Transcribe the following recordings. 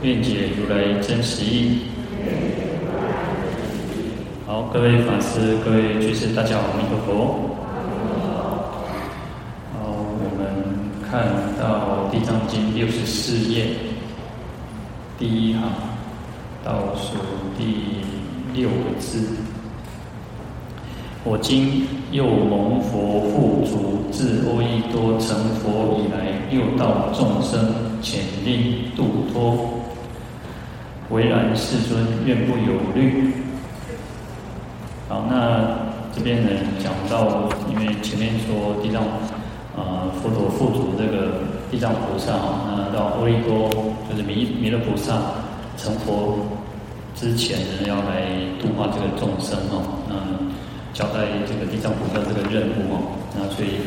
愿解如来真实义。好，各位法师、各位居士，大家好，阿弥陀佛。好，我们看到《地藏经》六十四页第一行倒数第六个字。我今又蒙佛付嘱，自阿逸多成佛以来，六道众生潜令度脱。唯然世尊愿不有虑。好，那这边呢讲到，因为前面说地藏，呃，佛陀付嘱这个地藏菩萨啊，那到阿弥多就是弥弥勒菩萨成佛之前呢，要来度化这个众生哦，那，交代这个地藏菩萨这个任务哦，那所以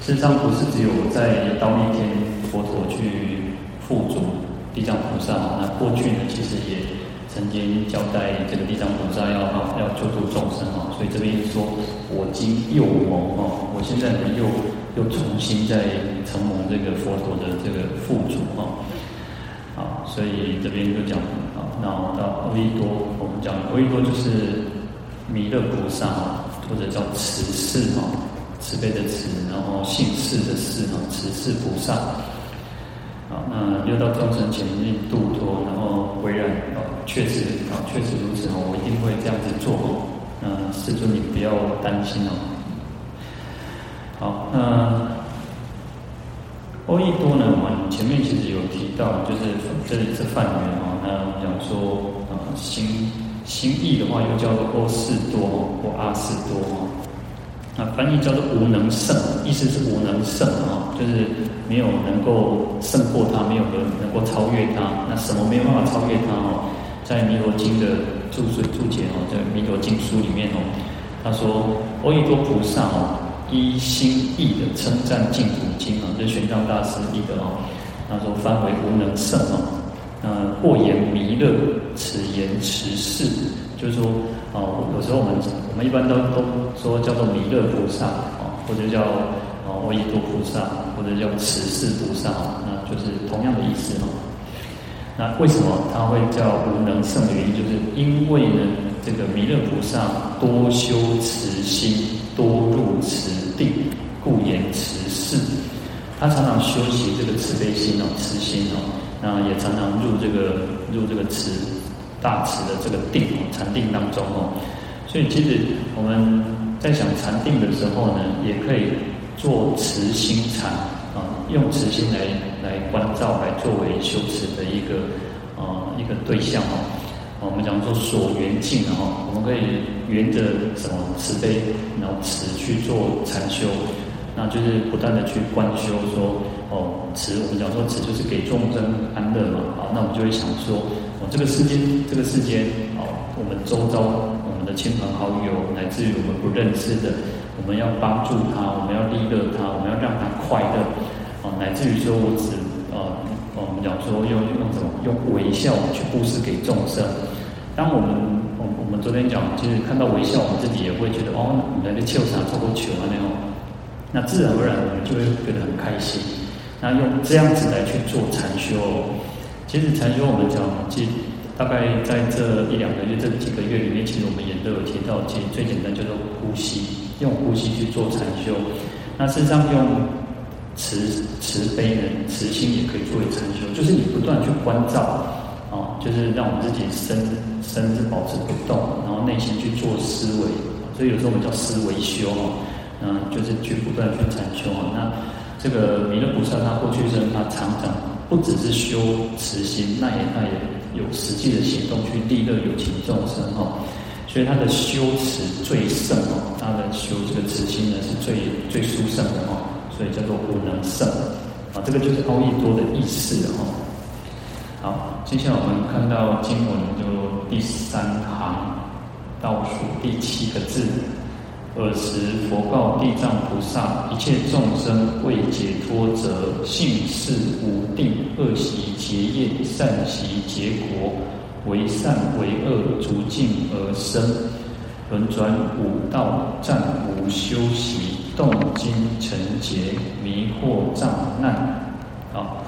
事实上不是只有在到那天佛陀去付嘱。地藏菩萨，那过去呢，其实也曾经交代这个地藏菩萨要要救度众生哦，所以这边说，我今又蒙哦，我现在呢又又重新再承蒙这个佛陀的这个付嘱哦，好，所以这边就讲啊，然后到阿逸多，我们讲阿弥多就是弥勒菩萨或者叫慈氏哈，慈悲的慈，然后姓氏的氏哈，慈氏菩萨。好，那六道众生潜令度脱，然后唯然啊，确实啊，确实如此哦，我一定会这样子做哦。那世尊你不要担心哦。好，那阿逸多呢，我们前面其实有提到，就是这里是梵语哦。那我们讲说啊，心心意的话，又叫做欧四多或阿四多哦。那翻译叫做无能胜，意思是无能胜啊，就是没有能够胜过他，没有人能够超越他。那什么没有办法超越他哦？在《弥陀经》的注释注解哦，在《弥陀经》书里面哦，他说：“阿逸多菩萨哦，依心意的称赞净土经啊，这玄奘大师一个哦。他说翻为无能胜哦，那或言弥勒此言持世，就是说。”哦，有时候我们我们一般都都说叫做弥勒菩萨哦，或者叫哦阿逸多菩萨，或者叫慈氏菩萨，那就是同样的意思哦。那为什么他会叫无能胜的原因，就是因为呢，这个弥勒菩萨多修慈心，多入慈定，故言慈氏。他常常修习这个慈悲心哦，慈心哦，那也常常入这个入这个慈。大慈的这个定哦，禅定当中哦，所以其实我们在想禅定的时候呢，也可以做慈心禅啊，用慈心来来关照，来作为修持的一个啊一个对象哦。我们讲说所缘境哦，我们可以缘着什么慈悲，然后慈去做禅修，那就是不断的去观修说哦，慈我们讲说慈就是给众生安乐嘛，好，那我们就会想说。哦，这个世间，这个世间，哦，我们周遭，我们的亲朋好友，乃至于我们不认识的，我们要帮助他，我们要利乐他，我们要让他快乐，哦，乃至于说我只，呃，我们讲说用用什么，用微笑去布施给众生。当我们，我我们昨天讲，就是看到微笑，我们自己也会觉得，哦，人家求啥，做够求啊那种，那自然而然我们就会觉得很开心。那用这样子来去做禅修。其实禅修，我们讲，其实大概在这一两个月、这几个月里面，其实我们也都有提到，其实最简单叫做呼吸，用呼吸去做禅修。那事实上用慈慈悲呢，慈心也可以作为禅修，就是你不断去关照，啊，就是让我们自己身身子保持不动，然后内心去做思维，所以有时候我们叫思维修啊，嗯，就是去不断去禅修啊。那这个弥勒菩萨他过去生他常常。不只是修慈心，那也那也有实际的行动去利乐有情众生哦。所以他的修持最胜哦，他的修这个慈心呢是最最殊胜的哦，所以叫做无能胜啊。这个就是阿逸多的意思哦。好，接下来我们看到经文就第三行倒数第七个字。尔时佛告地藏菩萨：一切众生未解脱者，性事无定，恶习结业，善习结果，为善为恶，逐境而生，轮转五道，暂无休息，动经成劫，迷惑障难。好，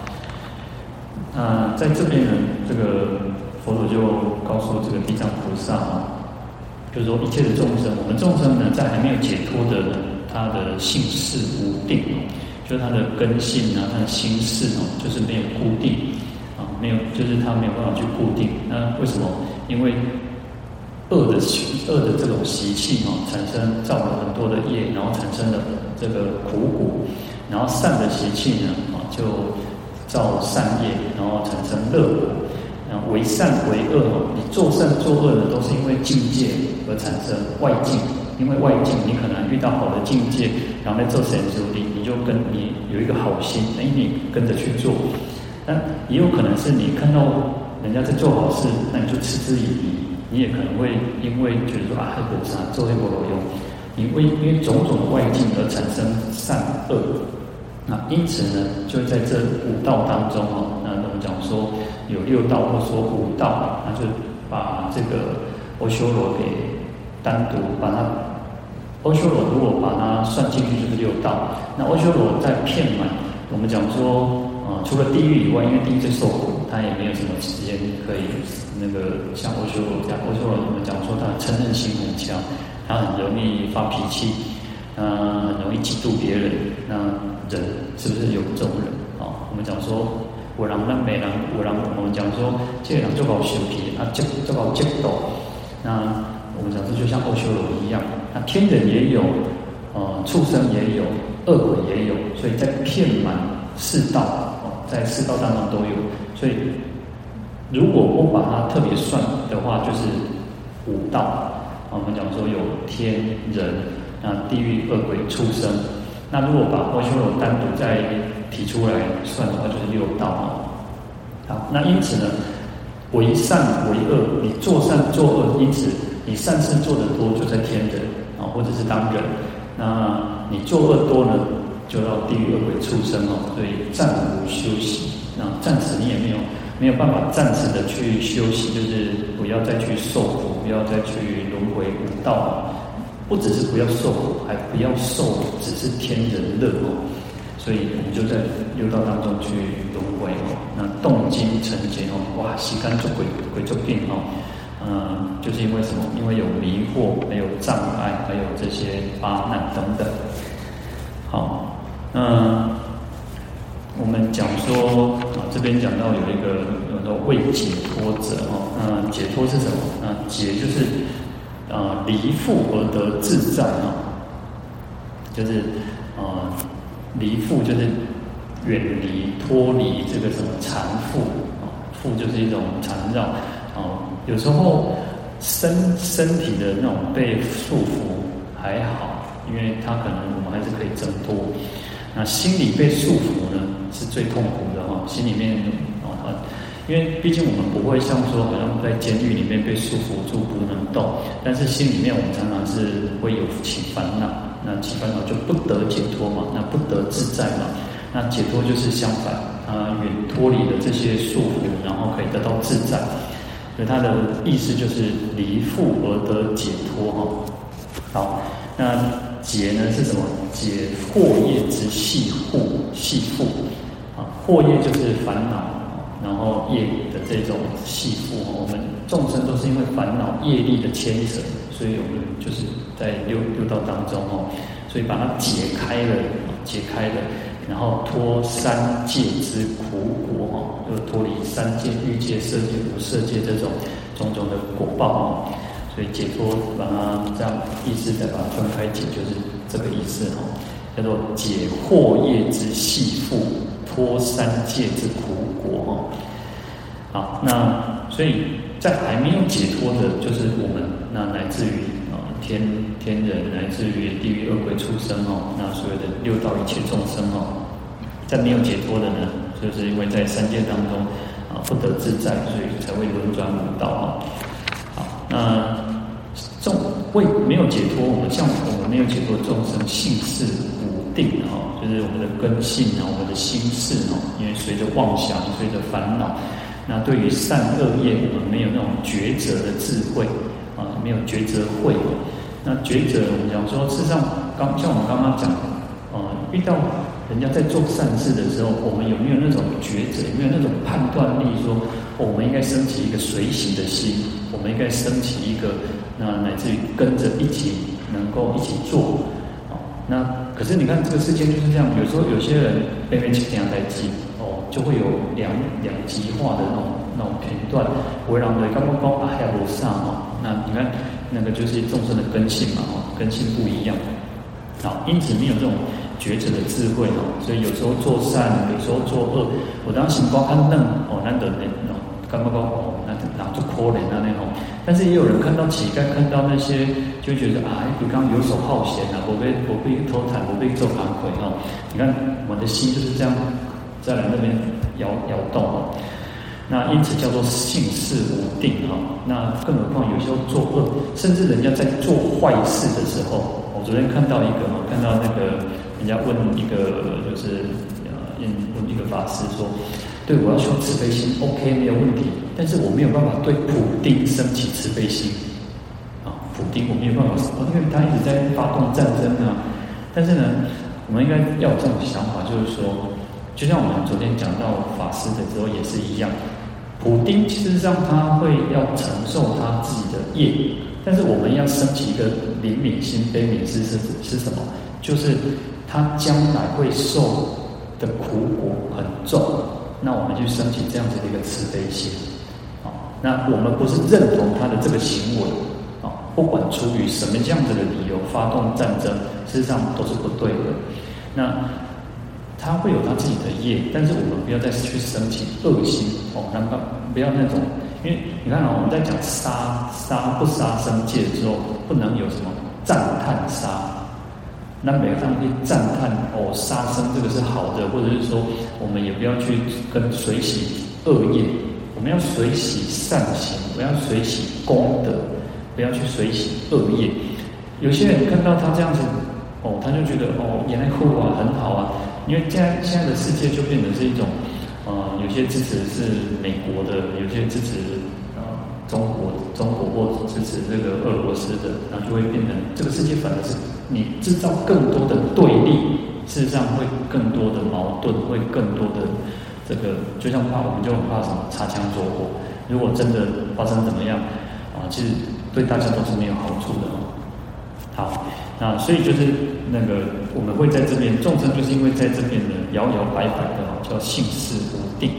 那在这边呢，这个佛祖就告诉这个地藏菩萨啊。就是说，一切的众生，我们众生呢，在还没有解脱的人，他的性事无定，就是他的根性啊，他的心事哦，就是没有固定，没有，就是他没有办法去固定。那为什么？因为恶的恶的这种习气哦，产生造了很多的业，然后产生了这个苦果，然后善的习气呢，啊，就造善业，然后产生乐果。为善为恶，你做善做恶的都是因为境界而产生外境，因为外境你可能遇到好的境界，然后在做善事里，你就跟你有一个好心，哎，你跟着去做。但也有可能是你看到人家在做好事，那你就嗤之以鼻，你也可能会因为觉得说啊，这个啥做这个没用，你为因为种种的外境而产生善恶。那因此呢，就在这五道当中哦，那我们讲说。有六道，或说五道，那就把这个阿修罗给单独把它，阿修罗如果把它算进去就是六道。那阿修罗在片满，我们讲说，啊、除了地狱以外，因为地狱最受苦，他也没有什么时间可以那个像欧修罗这样。欧修罗我们讲说他嗔恨心很强，他很容易发脾气，嗯，很容易嫉妒别人。那人是不是有这种人？啊，我们讲说。我让那美人，我让我们讲说，这人就搞修皮，啊，就就搞激斗。那我们讲这，就像欧修罗一样，那天人也有，呃，畜生也有，恶鬼也有，所以在遍满世道，在四道当中都有。所以如果不把它特别算的话，就是五道。我们讲说有天人，那地狱、恶鬼、畜生。那如果把阿修罗单独再提出来算的话，就是六道。好，那因此呢，为善为恶，你做善做恶，因此你善事做得多，就在天人啊，或者是当人。那你做恶多呢，就到地狱恶鬼畜生哦。所以暂无休息，那暂时你也没有没有办法暂时的去休息，就是不要再去受苦，不要再去轮回五道。不只是不要受苦，还不要受只是天人乐哦。所以我们就在六道当中去轮回哦，那动经成劫哦，哇，时间做鬼鬼做病哦，嗯，就是因为什么？因为有迷惑，还有障碍，还有这些八难等等。好，那我们讲说啊，这边讲到有一个叫做未解脱者哦，那解脱是什么？那解就是啊离缚而得自在啊，就是啊。离缚就是远离、脱离这个什么缠缚啊，缚就是一种缠绕啊。有时候身身体的那种被束缚还好，因为他可能我们还是可以挣脱。那心里被束缚呢，是最痛苦的哈。心里面，因为毕竟我们不会像说好像在监狱里面被束缚住不能动，但是心里面我们常常是会有起烦恼。那起烦恼就不得解脱嘛，那不得自在嘛。那解脱就是相反，啊，远脱离了这些束缚，然后可以得到自在。所以它的意思就是离缚而得解脱哈。好，那解呢是什么？解惑业之系缚系缚啊，惑业就是烦恼，然后业的这种系缚。我们众生都是因为烦恼业力的牵扯。所以我们就是在六六道当中哦，所以把它解开了，解开了，然后脱三界之苦果哦，就脱离三界欲界、色界、无色界这种种种的果报哦。所以解脱，把它这样意思再把它分开解，就是这个意思哦，叫做解惑业之系缚，脱三界之苦果哦。好，那所以。在还没有解脱的，就是我们那来自于啊天天人，来自于地狱恶鬼出生哦，那所有的六道一切众生哦，在没有解脱的呢，就是因为在三界当中啊不得自在，所以才会轮转五道啊。好，那众为没有解脱，我们像我们没有解脱众生性事五定哈，就是我们的根性啊，我们的心事哦，因为随着妄想，随着烦恼，那对于善恶业，我们没有那种抉择的智慧啊，没有抉择慧。那抉择，我们讲说，事实上，刚像我们刚刚讲，呃，遇到人家在做善事的时候，我们有没有那种抉择？有没有那种判断力说，说我们应该升起一个随喜的心，我们应该升起一个，那乃至于跟着一起能够一起做。哦，那可是你看这个世界就是这样，有时候有些人被人家这样在记，哦，就会有两两极化的那种那种片段，会让人刚刚刚啊还不上哦，那你看。那个就是众生的根性嘛，哦，根性不一样，好，因此没有这种抉择的智慧哦，所以有时候做善，有时候做恶。我当时光看嫩哦，难得那哦，刚刚刚哦，那那就可怜啊那种。但是也有人看到乞丐，看到那些，就觉得啊，你刚游手好闲啊，我被我被偷贪，我被做反馈哦。你看我的心就是这样，在那边摇摇动哦。那因此叫做性事无定哈，那更何况有时候做恶，甚至人家在做坏事的时候，我昨天看到一个，看到那个人家问一个就是呃，问一个法师说，对我要修慈悲心，OK 没有问题，但是我没有办法对普丁升起慈悲心。啊，普丁我没有办法，因为他一直在发动战争啊，但是呢，我们应该要有这种想法，就是说，就像我们昨天讲到法师的时候也是一样。普丁其实上他会要承受他自己的业，但是我们要升起一个怜悯心、悲悯心是是什么？就是他将来会受的苦果很重，那我们就升起这样子的一个慈悲心。啊，那我们不是认同他的这个行为，啊，不管出于什么样子的理由发动战争，事实上都是不对的。那。他会有他自己的业，但是我们不要再去升起恶心哦，那么不要那种，因为你看啊，我们在讲杀杀不杀生戒之后，不能有什么赞叹杀，那每个人可以赞叹哦，杀生这个是好的，或者是说，我们也不要去跟随喜恶业，我们要随喜善行，不要随喜功德，不要去随喜恶业。有些人看到他这样子，哦，他就觉得哦，原来护法很好啊。因为现在现在的世界就变成是一种，呃，有些支持是美国的，有些支持呃中国中国或支持这个俄罗斯的，那就会变成这个世界反而是你制造更多的对立，事实上会更多的矛盾，会更多的这个，就像怕我们就怕什么擦枪走火，如果真的发生怎么样啊，其实对大家都是没有好处的。好。那，所以就是那个我们会在这边，众生就是因为在这边呢摇摇摆摆的，叫性事无定。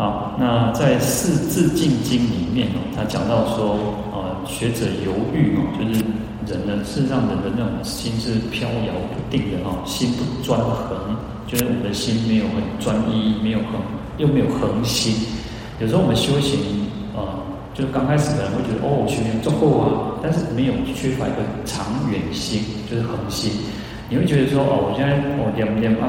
好，那在《四字净经》里面哦，他讲到说，呃，学者犹豫哦，就是人呢，事实上人的那种心是飘摇不定的哈，心不专横，就是我们的心没有很专一，没有横，又没有恒心。有时候我们修行，呃。就刚开始的人会觉得哦，修行足够啊，但是没有缺乏一个长远心，就是恒心。你会觉得说哦，我现在我念念啊，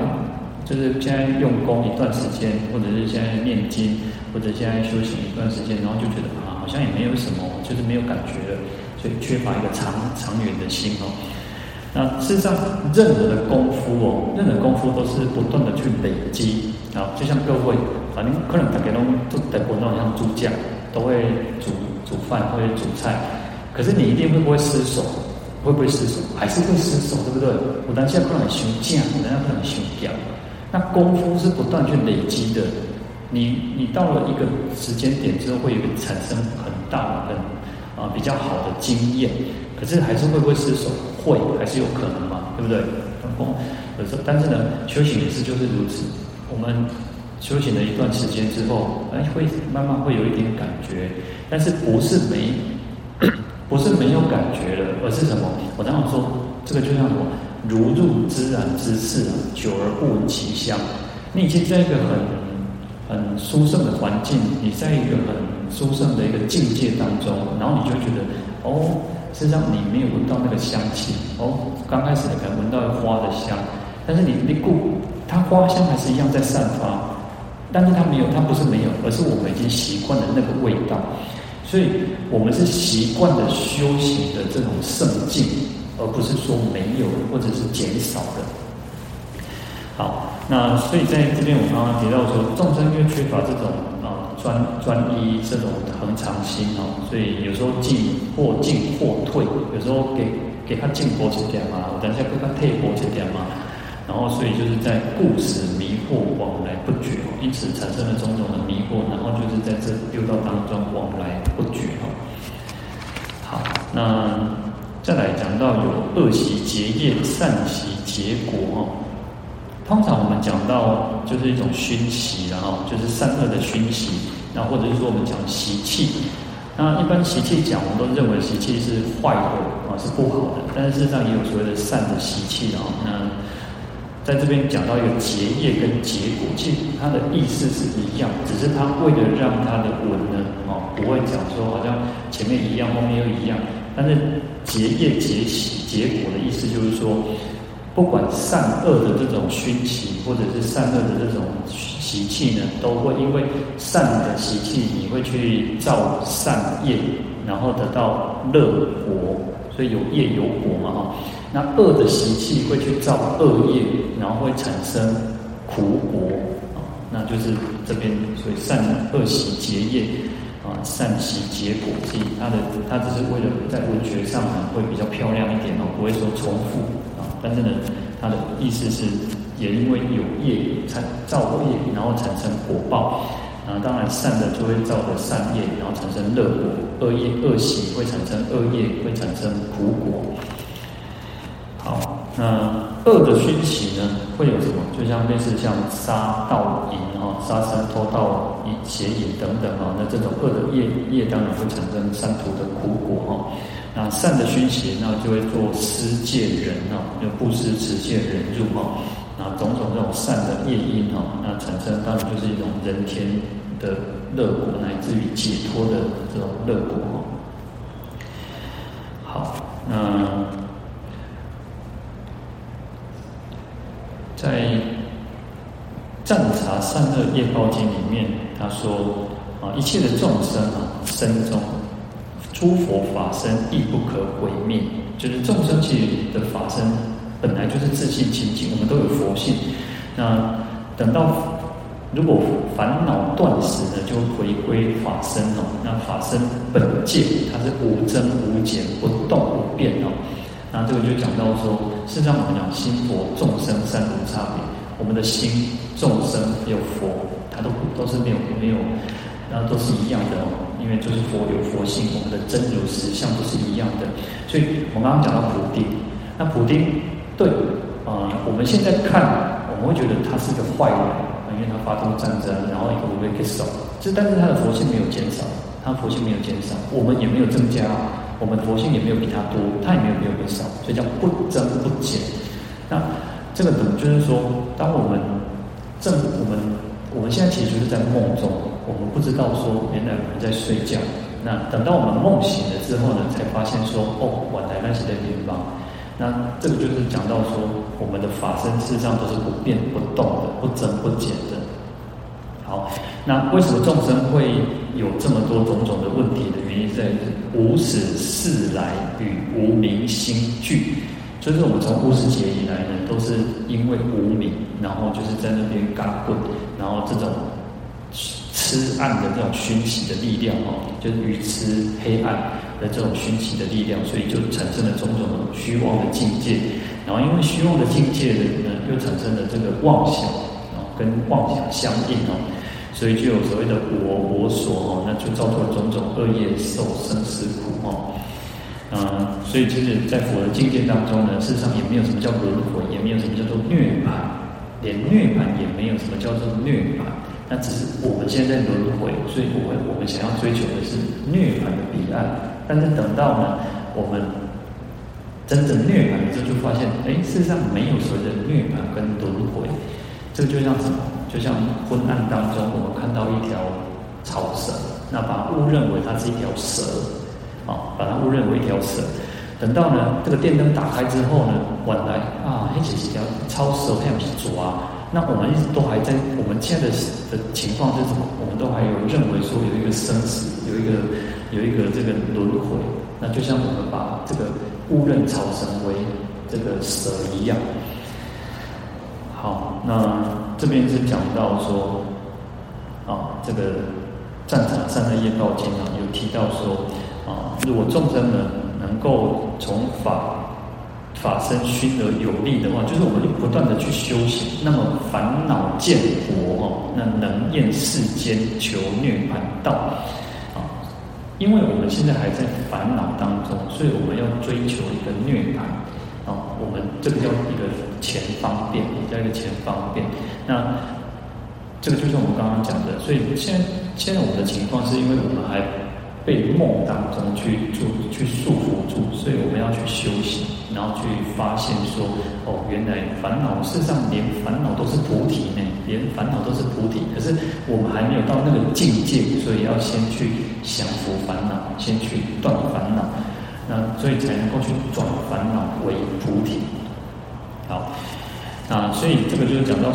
就是现在用功一段时间，或者是现在念经，或者现在修行一段时间，然后就觉得啊，好像也没有什么，就是没有感觉了，所以缺乏一个长长远的心哦。那事实上，任何的功夫哦，任何功夫都是不断的去累积啊，就像各位，反正可能大家都都在国内像猪匠。都会煮煮饭，或者煮菜，可是你一定会不会失手？会不会失手？还是会失手，对不对？我当下可能修匠，人家可能修掉。那功夫是不断去累积的。你你到了一个时间点之后，会有产生很大的、很啊比较好的经验。可是还是会不会失手？会，还是有可能嘛？对不对？功，有时候，但是呢，修行也是就是如此。我们。修行了一段时间之后，哎，会慢慢会有一点感觉，但是不是没，不是没有感觉了，而是什么？我常常说，这个就像什么，如入芝然之室啊，久而不闻其香。你已经在一个很很殊胜的环境，你在一个很殊胜的一个境界当中，然后你就觉得，哦，实际上你没有闻到那个香气，哦，刚开始你可能闻到花的香，但是你你顾它花香还是一样在散发。但是它没有，它不是没有，而是我们已经习惯了那个味道，所以我们是习惯了修行的这种圣境，而不是说没有或者是减少的。好，那所以在这边我刚刚提到说，众生因为缺乏这种啊专专一这种恒常心哦，所以有时候进或进或退，有时候给给他进波一点嘛，我等一下给他退波一点嘛。然后，所以就是在故事迷惑往来不绝，因此产生了种种的迷惑，然后就是在这六道当中往来不绝哦。好，那再来讲到有恶习结业、善习结果哦。通常我们讲到就是一种熏习，然后就是善恶的熏习，那或者是说我们讲习气。那一般习气讲，我们都认为习气是坏的啊，是不好的，但是事实上也有所谓的善的习气啊。那在这边讲到一个结业跟结果，其实它的意思是一样，只是它为了让它的文呢，哦，不会讲说好像前面一样，后面又一样。但是结业结习结果的意思就是说，不管善恶的这种熏习，或者是善恶的这种习气呢，都会因为善的习气，你会去造善业，然后得到乐果，所以有业有果嘛，哈。那恶的习气会去造恶业，然后会产生苦果啊，那就是这边所以善恶习结业啊，善习结果，所以它的它只是为了在文学上呢会比较漂亮一点哦，不会说重复啊，但是呢，它的意思是也因为有业产造业，然后产生果报啊，当然善的就会造的善业，然后产生乐果；恶业恶习会产生恶业，会产生苦果。好，那恶的熏习呢，会有什么？就像类似像杀盗淫哈，杀生、偷盗、淫邪淫等等啊，那这种恶的业业当然会产生三途的苦果哈。那善的熏习，那就会做施戒忍啊，有布施、持戒、忍辱哈。那种种这种善的业因哈，那产生当然就是一种人天的乐果，乃至于解脱的这种乐果哈。好，那。在《赞善恶业报经》里面，他说：啊，一切的众生啊，生中诸佛法身亦不可毁灭。就是众生其实的法身本来就是自性清净，我们都有佛性。那等到如果烦恼断时呢，就回归法身哦。那法身本界它是无增无减，不动不变哦。那这个就讲到说，事实上我们讲心佛众生三无差别，我们的心众生有佛，它都都是没有没有，然后都是一样的哦，因为就是佛有佛性，我们的真如实相都是一样的。所以我刚刚讲到普丁，那普丁对啊、我们现在看我们会觉得他是个坏人，因为他发动战争，然后一个被给少，这但是他的佛性没有减少，他佛性没有减少，我们也没有增加。我们佛性也没有比他多，他也没有比我们少，所以叫不增不减。那这个等就是说，当我们正我们我们现在其实就是在梦中，我们不知道说原来我们在睡觉。那等到我们梦醒了之后呢，才发现说哦，我来那是在地方。那这个就是讲到说，我们的法身事实上都是不变不动的，不增不减的。好，那为什么众生会有这么多种种的问题的原因在于无始事来与无明心俱，所以说我们从故事节以来呢，都是因为无明，然后就是在那边干混，然后这种痴暗的这种熏习的力量哦，就是愚痴黑暗的这种熏习的力量，所以就产生了种种的虚妄的境界，然后因为虚妄的境界呢，又产生了这个妄想，跟妄想相应哦。所以就有所谓的我我所哦，那就造作种种恶业，受生死苦哦。嗯，所以其实，在佛的境界当中呢，事实上也没有什么叫轮回，也没有什么叫做涅槃，连涅槃也没有什么叫做涅槃。那只是我们现在轮回，所以我们我们想要追求的是涅槃的彼岸。但是等到呢，我们真正涅槃的时候，就发现，哎，事实上没有所谓的涅槃跟轮回。这个就像什么？就像昏暗当中，我们看到一条草蛇，那把误认为它是一条蛇，把它误认为一条蛇。等到呢，这个电灯打开之后呢，晚来啊，那只是条超蛇，还不是蛇啊。那我们一直都还在，我们现在的的情况是什么？我们都还有认为说有一个生死，有一个有一个这个轮回。那就像我们把这个误认草绳为这个蛇一样。好，那这边是讲到说，啊，这个《战场上的业报经》啊，有提到说，啊，如果众生们能够从法法身熏得有力的话，就是我们就不断的去修行，那么烦恼渐薄哦，那能厌世间求涅槃道啊，因为我们现在还在烦恼当中，所以我们要追求一个涅槃。啊，我们这个叫一个前方便，也叫一个前方便。那这个就是我们刚刚讲的。所以现现在我们的情况是因为我们还被梦当中去住去束缚住，所以我们要去修行，然后去发现说，哦，原来烦恼事实上连烦恼都是菩提呢，连烦恼都是菩提。可是我们还没有到那个境界，所以要先去降伏烦恼，先去断烦恼。那所以才能够去转烦恼为菩提，好，啊，所以这个就是讲到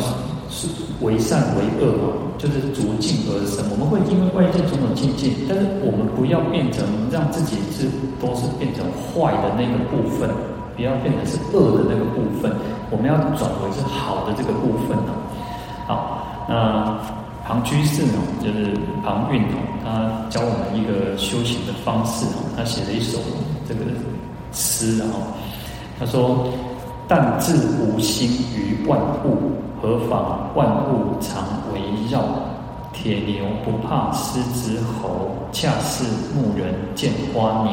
是为善为恶嘛，就是逐境而生。我们会因为外界种种境界，但是我们不要变成让自己是都是变成坏的那个部分，不要变成是恶的那个部分，我们要转为是好的这个部分呢。好，那。庞居士哦，就是庞韵哦，他教我们一个修行的方式哦。他写了一首这个诗，然后他说：“但自无心于万物，何妨万物常围绕？铁牛不怕狮子吼，恰似牧人见花鸟。”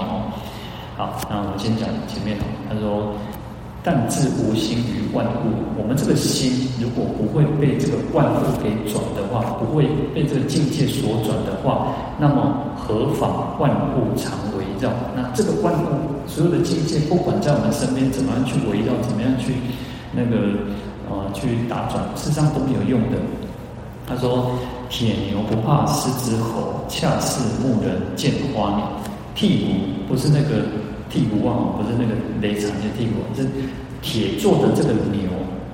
好，那我们先讲前面哦。他说。但自无心于万物，我们这个心如果不会被这个万物给转的话，不会被这个境界所转的话，那么何妨万物常围绕？那这个万物所有的境界，不管在我们身边怎么样去围绕，怎么样去那个呃去打转，事实上都没有用的。他说：“铁牛不怕狮子吼，恰似牧人见花鸟。剔骨不是那个。”剔骨啊，不是那个雷残的剔骨，是铁做的这个牛。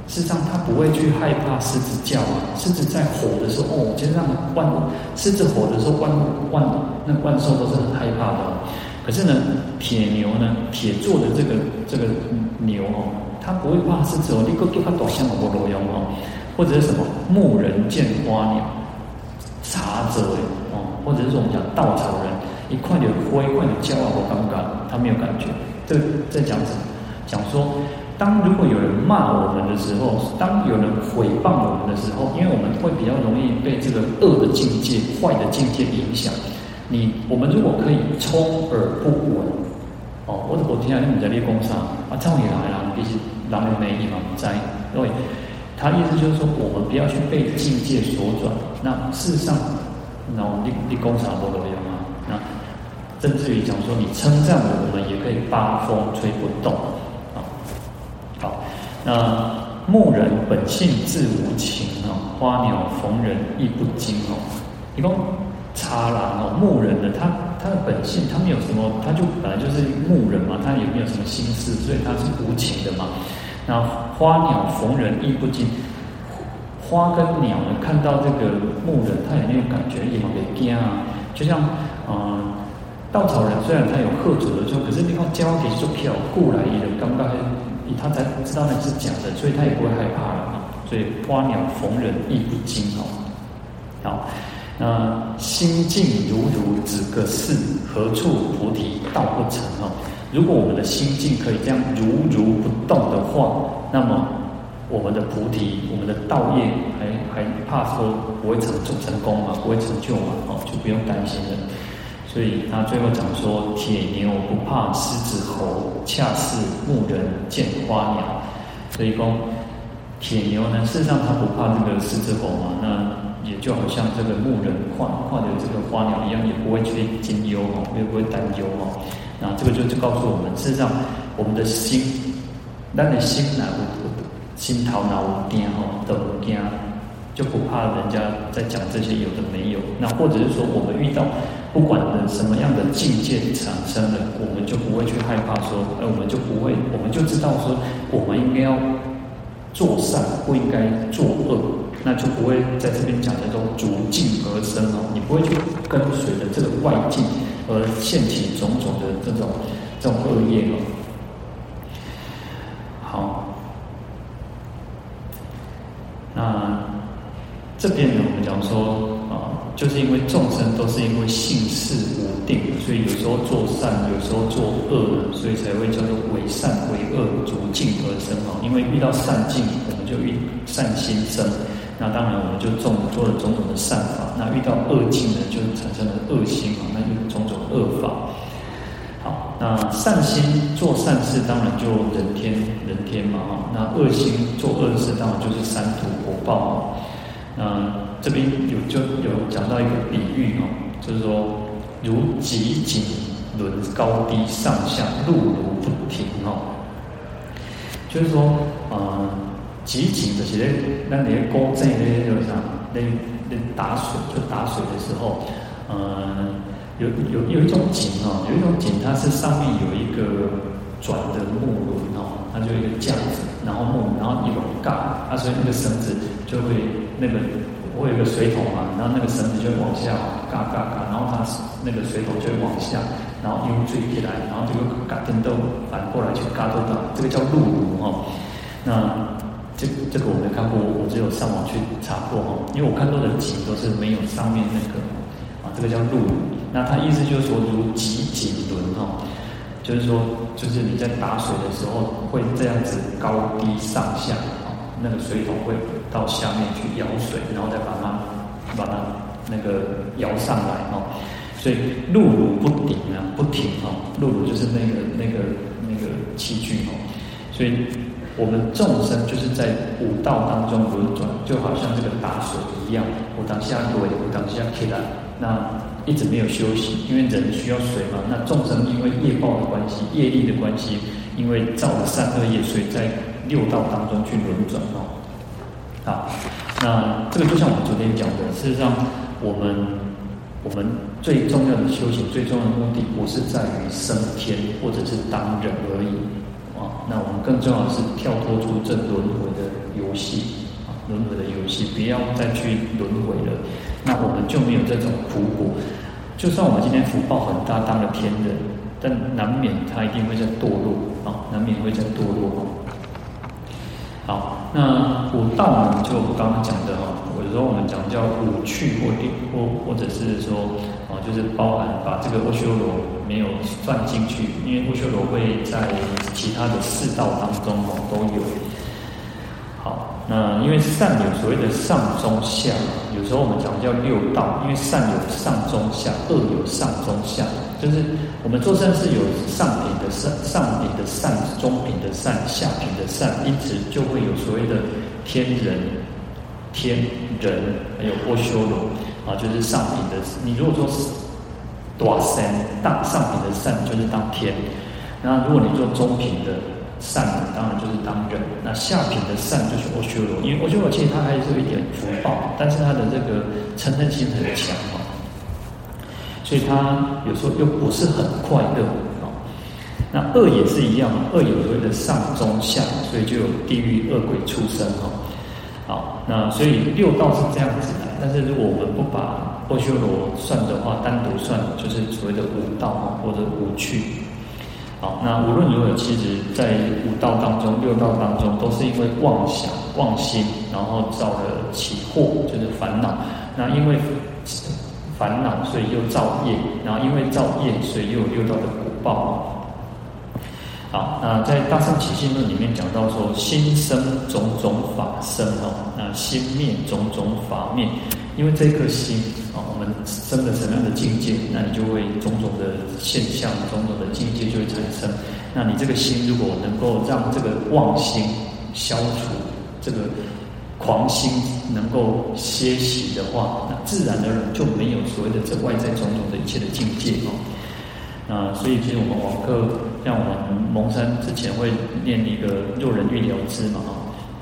事实上，它不会去害怕狮子叫啊。狮子在吼的时候，哦，其实让万狮子吼的时候，万万那万兽都是很害怕的。可是呢，铁牛呢，铁做的这个这个牛哦，他不会怕狮子哦。你个给它多像我罗阳哦，或者是什么牧人见花鸟，茶者哦，或者是说我们讲稻草人。一块点灰，一块点焦啊！我尴尬，他没有感觉。这个在讲什么？讲说，当如果有人骂我们的时候，当有人诽谤我们的时候，因为我们会比较容易被这个恶的境界、坏的境界影响。你我们如果可以充耳不闻，哦，我我听下你在练功上啊，这样也来了，必须狼人没意嘛在。因为他意思就是说，我们不要去被境界所转。那事实上，那我们练功上不都有吗？那甚至于讲说，你称赞我，我们也可以八风吹不动啊。好，那牧人本性自无情啊，花鸟逢人亦不惊哦。一共差啦哦，牧人呢，他他的本性，他没有什么，他就本来就是牧人嘛，他也没有什么心思，所以他是无情的嘛。那花鸟逢人亦不惊，花跟鸟呢，看到这个牧人，他也没有感觉，也没惊啊，就像。嗯，稻草人虽然他有吓阻的时候，可是你看交给做票过来的，刚刚他才知道那是假的，所以他也不会害怕了嘛。所以花鸟逢人亦不惊哦。好，那心静如如止个事，何处菩提道不成哦？如果我们的心境可以这样如如不动的话，那么我们的菩提，我们的道业还还怕说不会成就成功嘛？不会成就嘛？哦，就不用担心了。所以他最后讲说：“铁牛不怕狮子吼，恰似牧人见花鸟。”所以说，铁牛呢，事实上他不怕这个狮子吼嘛，那也就好像这个牧人看看着这个花鸟一样，也不会去惊忧哦，也不会担忧哦。那这个就就告诉我们，事实上我们的心，咱的心哪有心头哪有惊吼，都不惊，就不怕人家在讲这些有的没有。那或者是说，我们遇到。不管的什么样的境界产生了，我们就不会去害怕说，呃，我们就不会，我们就知道说，我们应该要做善，不应该做恶，那就不会在这边讲的都逐境而生哦。你不会去跟随着这个外境而现起种种的这种这种恶业哦。好，那这边呢，我们讲说啊，就是因为众生都是因为性事无定，所以有时候做善，有时候做恶，所以才会叫做为善为恶，逐境而生哦。因为遇到善境，我们就遇善心生，那当然我们就种做了种种的善法；那遇到恶境呢，就产生了恶心嘛，那就种种恶法。好，那善心做善事，当然就人天人天嘛哈。那恶心做恶事，当然就是三途果报嘛。那这边有就有讲到一个比喻哦，就是说。如极景轮高低上下，辘轤不停哦。就是说，呃，急景的是那那些工程那些就是啥，那那打水就打水的时候，呃，有有有一种井哦，有一种井，它是上面有一个转的木轮哦，它就一个架子，然后木，然后一种杠，啊，所以那个绳子就会那个。会有个水桶嘛，然后那个绳子就会往下，嘎嘎嘎，然后它那个水桶就会往下，然后又坠起来，然后这个嘎噔都反过来就嘎噔到，这个叫辘轤哈。那这这个我没看过，我只有上网去查过哈，因为我看到的井都是没有上面那个啊，这个叫辘轤。那它意思就是说如几几轮哈，就是说就是你在打水的时候会这样子高低上下。那个水桶会到下面去舀水，然后再把它把它那个舀上来哦。所以辘轤不停啊，不停哦。辘轤就是那个那个那个器具哦。所以我们众生就是在五道当中轮转，就好像这个打水一样，我当下跪，我当下起来，那一直没有休息，因为人需要水嘛。那众生因为业报的关系，业力的关系，因为造了善恶业，所以在。六道当中去轮转哦，好，那这个就像我们昨天讲的，事实上，我们我们最重要的修行，最重要的目的，不是在于升天或者是当人而已啊。那我们更重要的是跳脱出这轮回的游戏啊，轮回的游戏，不要再去轮回了。那我们就没有这种苦果。就算我们今天福报很大，当了天人，但难免他一定会在堕落啊，难免会在堕落。好，那五道呢？就刚刚讲的哈，时候我们讲叫五趣或或或者是说啊，就是包含把这个阿修罗没有算进去，因为阿修罗会在其他的四道当中哦都有。好，那因为善有所谓的上中下，有时候我们讲叫六道，因为善有上中下，恶有上中下。就是我们做善事有上品的善、上品的善、中品的善、下品的善，因此就会有所谓的天人、天人，还有阿修罗啊，就是上品的。你如果说是大善大上品的善，就是当天；那如果你做中品的善，当然就是当人；那下品的善就是阿修罗，因为阿修罗其实他还是有一点福报，但是他的这个嗔恨心很强。所以他有时候又不是很快乐啊。那恶也是一样，恶有所谓的上中下，所以就有地狱、恶鬼、出生哈。好，那所以六道是这样子的。但是如果我们不把阿修罗算的话，单独算就是所谓的五道，或者五趣。好，那无论如何，其实在五道当中、六道当中，都是因为妄想、妄心，然后造了起惑，就是烦恼。那因为烦恼，所以又造业，然后因为造业，所以又有六道的果报。好，那在《大圣起信论》里面讲到说，心生种种法生哦，那心灭种种法灭。因为这颗心啊，我们生了什么样的境界，那你就会种种的现象、种种的境界就会产生。那你这个心如果能够让这个妄心消除，这个。狂心能够歇息的话，那自然而然就没有所谓的这外在种种的一切的境界哦。那所以其实我们网课，像我们蒙山之前会念一个六人欲了知嘛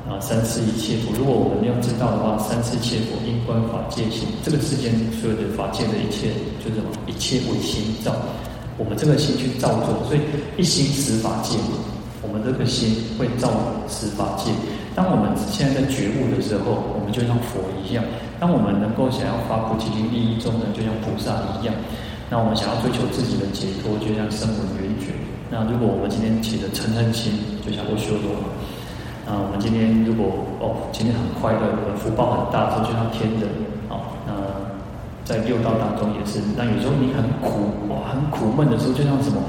啊，三世一切佛。如果我们要知道的话，三世一切佛因观法界心，这个世间所有的法界的一切就是什么？一切为心造，我们这个心去造作，所以一心十法界，我们这个心会造十法界。当我们现在在觉悟的时候，我们就像佛一样；当我们能够想要发菩提心利益众生，就像菩萨一样；那我们想要追求自己的解脱，就像声闻缘。那如果我们今天起的嗔恨心，就像阿修罗。那我们今天如果哦，今天很快乐，福报很大，就像天人。啊，那在六道当中也是。那有时候你很苦哇，很苦闷的时候，就像什么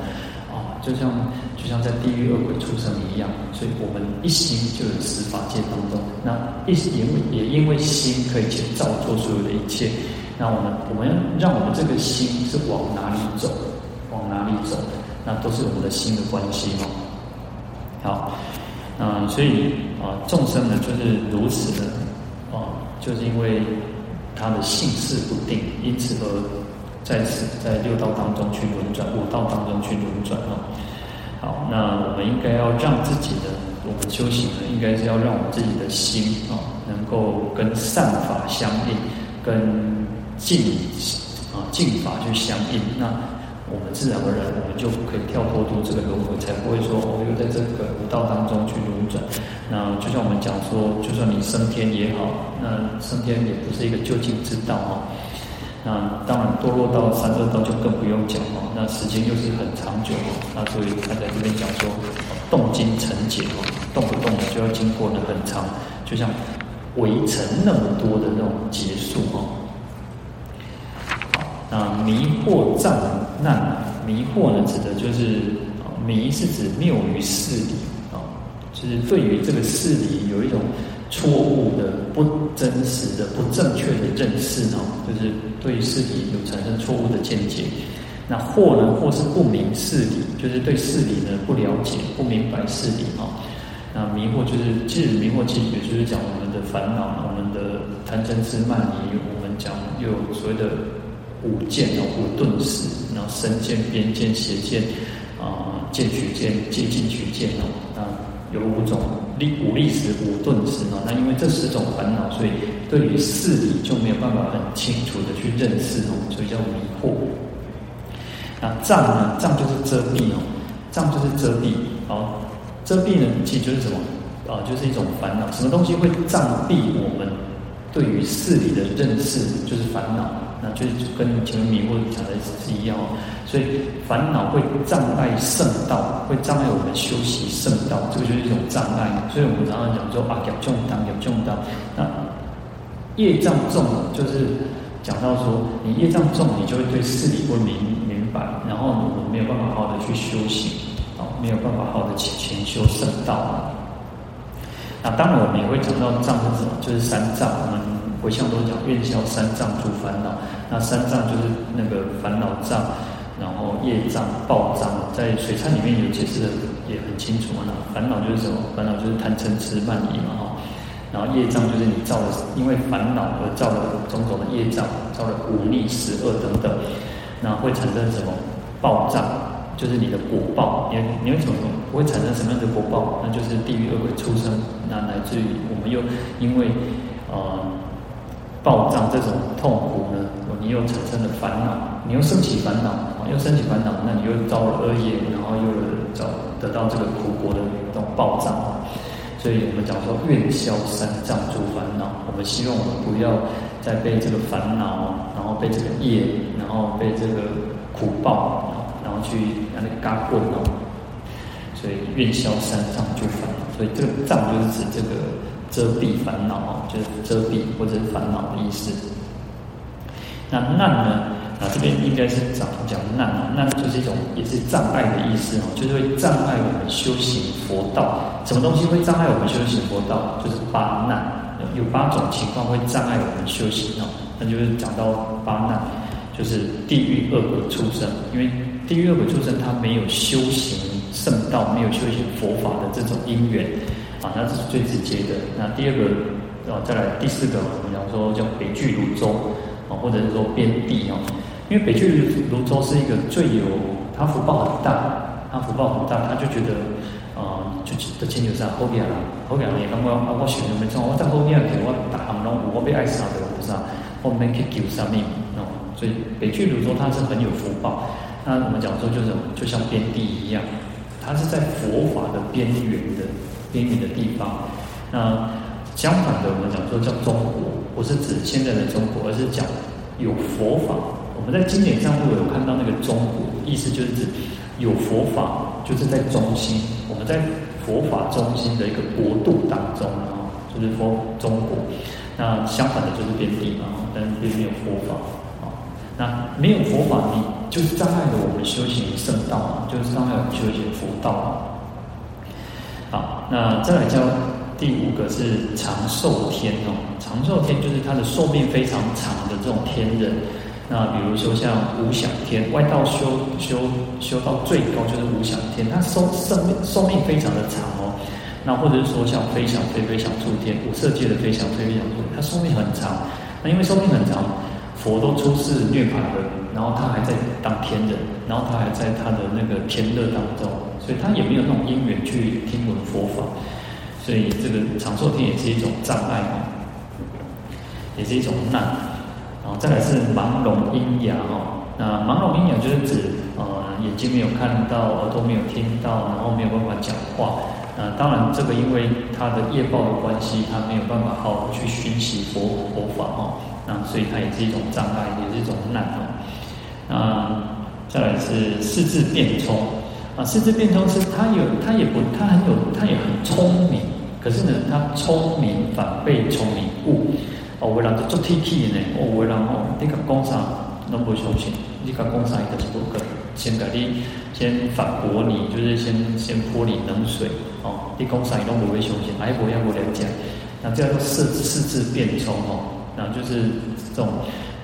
啊？就像就像在地狱恶鬼畜生一样，所以我们一心就有十法界当中。那一因为也因为心可以去造作所有的一切，那我们我们让我们这个心是往哪里走，往哪里走，那都是我们的心的关系哦。好，那所以啊，众生呢就是如此的啊，就是因为他的性事不定，因此而。在，在六道当中去轮转，五道当中去轮转啊。好，那我们应该要让自己的，我们修行呢，应该是要让我们自己的心啊，能够跟善法相应，跟净啊净法去相应。那我们自然而然，我们就可以跳脱出这个轮回，才不会说哦，又在这个五道当中去轮转。那就像我们讲说，就算你升天也好，那升天也不是一个究竟之道啊。那当然，堕落到三恶道就更不用讲哦。那时间又是很长久哦。那所以他在这边讲说，动经成劫哦，动不动就要经过的很长，就像围城那么多的那种结束哦。好，那迷惑障难，迷惑呢，指的就是迷是指谬于事理啊，就是对于这个事理有一种。错误的、不真实的、不正确的认识呢，就是对事理有产生错误的见解。那惑呢，或是不明事理，就是对事理呢不了解、不明白事理啊。那迷惑就是，其实迷惑其实也就是讲我们的烦恼、我们的贪嗔痴慢疑。我们讲又有所谓的五见哦、五钝使，然后身见、边见、邪见啊、见取见、戒禁取见哦，那有五种。五利使、五钝使啊，那因为这十种烦恼，所以对于事理就没有办法很清楚的去认识哦，所以叫迷惑。那障呢？障就是遮蔽哦，障就是遮蔽。好，遮蔽呢，其实就是什么？啊，就是一种烦恼。什么东西会障蔽我们对于事理的认识？就是烦恼。那就是跟前面迷惑讲的是一样哦，所以烦恼会障碍圣道，会障碍我们修习圣道，这个就是一种障碍。所以我们常常讲说啊，业重当，业重当。那业障重，就是讲到说你业障重，你就会对事理不明明白，然后我们没有办法好好的去修行，啊，没有办法好好的去前修圣道。那当然我们也会讲到障是什么，就是三障，我们。回向都讲愿消三障诸烦恼，那三障就是那个烦恼障，然后业障、报障，在水忏里面有解释的也很清楚啊。烦恼就是什么？烦恼就是贪嗔痴慢疑嘛哈。然后业障就是你造了，因为烦恼而造了种种的业障，造了五逆十恶等等，那会产生什么？报障就是你的果报，你你为什么会产生什么样的果报？那就是地狱恶鬼出生，那来自于我们又因为呃。报障这种痛苦呢，你又产生了烦恼，你又升起烦恼，啊又升起烦恼，那你又造了恶业，然后又找得到这个苦果的这种报障。所以我们讲说愿消三障诸烦恼，我们希望我们不要再被这个烦恼，然后被这个业，然后被这个苦报，然后去那个嘎棍哦。所以愿消三障诸烦恼，所以这个障就是指这个。遮蔽烦恼啊，就是遮蔽或者是烦恼的意思。那难呢？啊，这边应该是讲讲难啊，难就是一种也是障碍的意思哦，就是会障碍我们修行佛道。什么东西会障碍我们修行佛道？就是八难，有八种情况会障碍我们修行哦。那就是讲到八难，就是地狱恶鬼畜生，因为地狱恶鬼畜生他没有修行圣道，没有修行佛法的这种因缘。啊，那这是最直接的。那第二个，啊，再来第四个，我们讲说叫北俱芦洲，啊，或者是说边地啊，因为北俱芦洲是一个最有，他福报很大，他福报很大，他就觉得，啊，就的亲友上后边啊，后边也感觉啊，我选择没错，我在后边给我打航龙，我被爱杀的菩萨，后面去救生命，哦，所以北俱芦洲它是很有福报。那我们讲说就是就像边地一样，它是在佛法的边缘的。边缘的地方，那相反的，我们讲说叫中国，不是指现在的中国，而是讲有佛法。我们在经典上会有看到那个中国，意思就是指有佛法，就是在中心。我们在佛法中心的一个国度当中啊，就是说中国。那相反的就是边地嘛，但是并没有佛法啊。那没有佛法，你就是障碍了我们修行圣道嘛，就是障碍我们修行佛道嘛。好，那再来教第五个是长寿天哦，长寿天就是他的寿命非常长的这种天人。那比如说像无想天，外道修修修到最高就是无想天，他寿寿命寿命非常的长哦。那或者是说像飞翔飞飞翔出天，五色界的飞翔飞飞翔出天，他寿命很长。那因为寿命很长，佛都出世涅槃了，然后他还在当天人，然后他还在他的那个天乐当中，所以他也没有那种因缘去听闻佛法，所以这个长寿天也是一种障碍嘛，也是一种难。然后再来是盲聋喑哑哦，那盲聋喑哑就是指呃眼睛没有看到，耳朵没有听到，然后没有办法讲话。那当然这个因为他的业报的关系，他没有办法好好去熏习佛佛法哦，那所以他也是一种障碍，也是一种难哦。那再来是四字变通。啊，四字变通是他有他也不他很有他也很聪明，可是呢他聪明反被聪明误。哦，有人就做 T T 呢，哦，有人哦，你甲讲啥拢不相信，你甲讲啥伊就是不可，先甲你先反驳你，就是先先泼你冷水，哦，你讲啥伊拢不会相信，哎，不要不了解，那这样叫四四智辩聪哦，那就是这种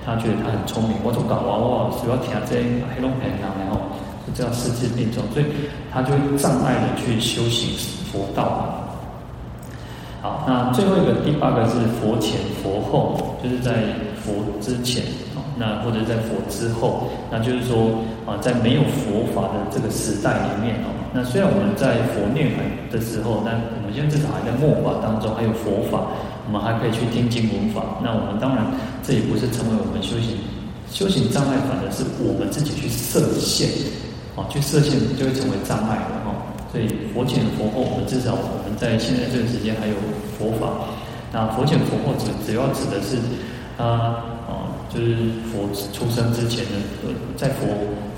他觉得他很聪明，我做搞娃娃，主要听这黑龙江然后就叫四智辩聪，所以他就障碍的去修行佛道。好，那最后一个第八个是佛前佛后，就是在佛之前，那或者在佛之后，那就是说啊，在没有佛法的这个时代里面哦，那虽然我们在佛涅槃的时候，但我们现在至少还在末法当中，还有佛法，我们还可以去听经闻法。那我们当然这也不是成为我们修行修行障碍，反而是我们自己去设限，哦，去设限就会成为障碍了哈。所以佛前佛后，我们至少我们在现在这个时间还有佛法。那佛前佛后指主要指的是，啊啊，就是佛出生之前的，在佛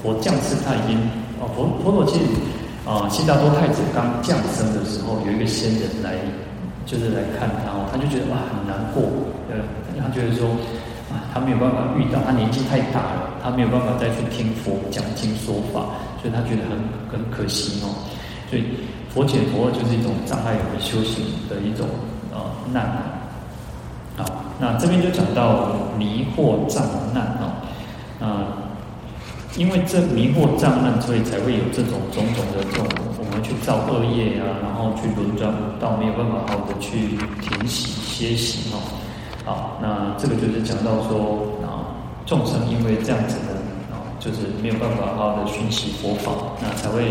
佛降世，他已经啊佛佛陀其实啊悉达多太子刚降生的时候，有一个仙人来，就是来看他哦，他就觉得哇很难过，呃，他觉得说他没有办法遇到，他年纪太大了，他没有办法再去听佛讲经说法，所以他觉得很很可惜哦。所以佛解佛就是一种障碍我们修行的一种呃难啊。那这边就讲到迷惑障难啊。啊，因为这迷惑障难，所以才会有这种种种的这种我们去造恶业啊，然后去轮转到没有办法好的去停息歇息哦。好，那这个就是讲到说啊，众生因为这样子的啊，就是没有办法好好的熏习佛法，那才会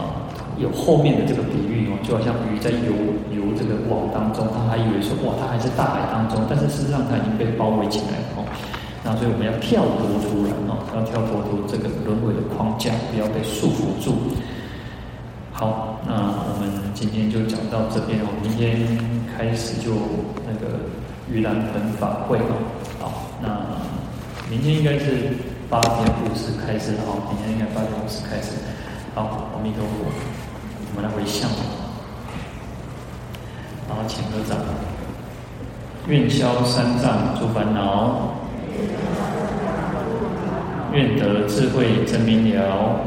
啊。有后面的这个比喻哦，就好像鱼在游游这个网当中，他还以为说哇，它还是大海当中，但是事实上它已经被包围起来了哦。那所以我们要跳脱出来哦，要跳脱出这个轮回的框架，不要被束缚住。好，那我们今天就讲到这边哦，明天开始就那个盂兰盆法会哦。好，那明天应该是八点五十开始哦，明天应该八点五十开始。好，阿弥陀佛。我们来回向，然后请合掌，愿消三障诸烦恼，愿得智慧真明了，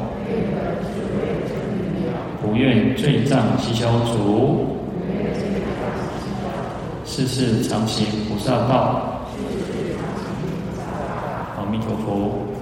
不愿罪障悉消除，世世常行菩萨道。阿弥陀佛。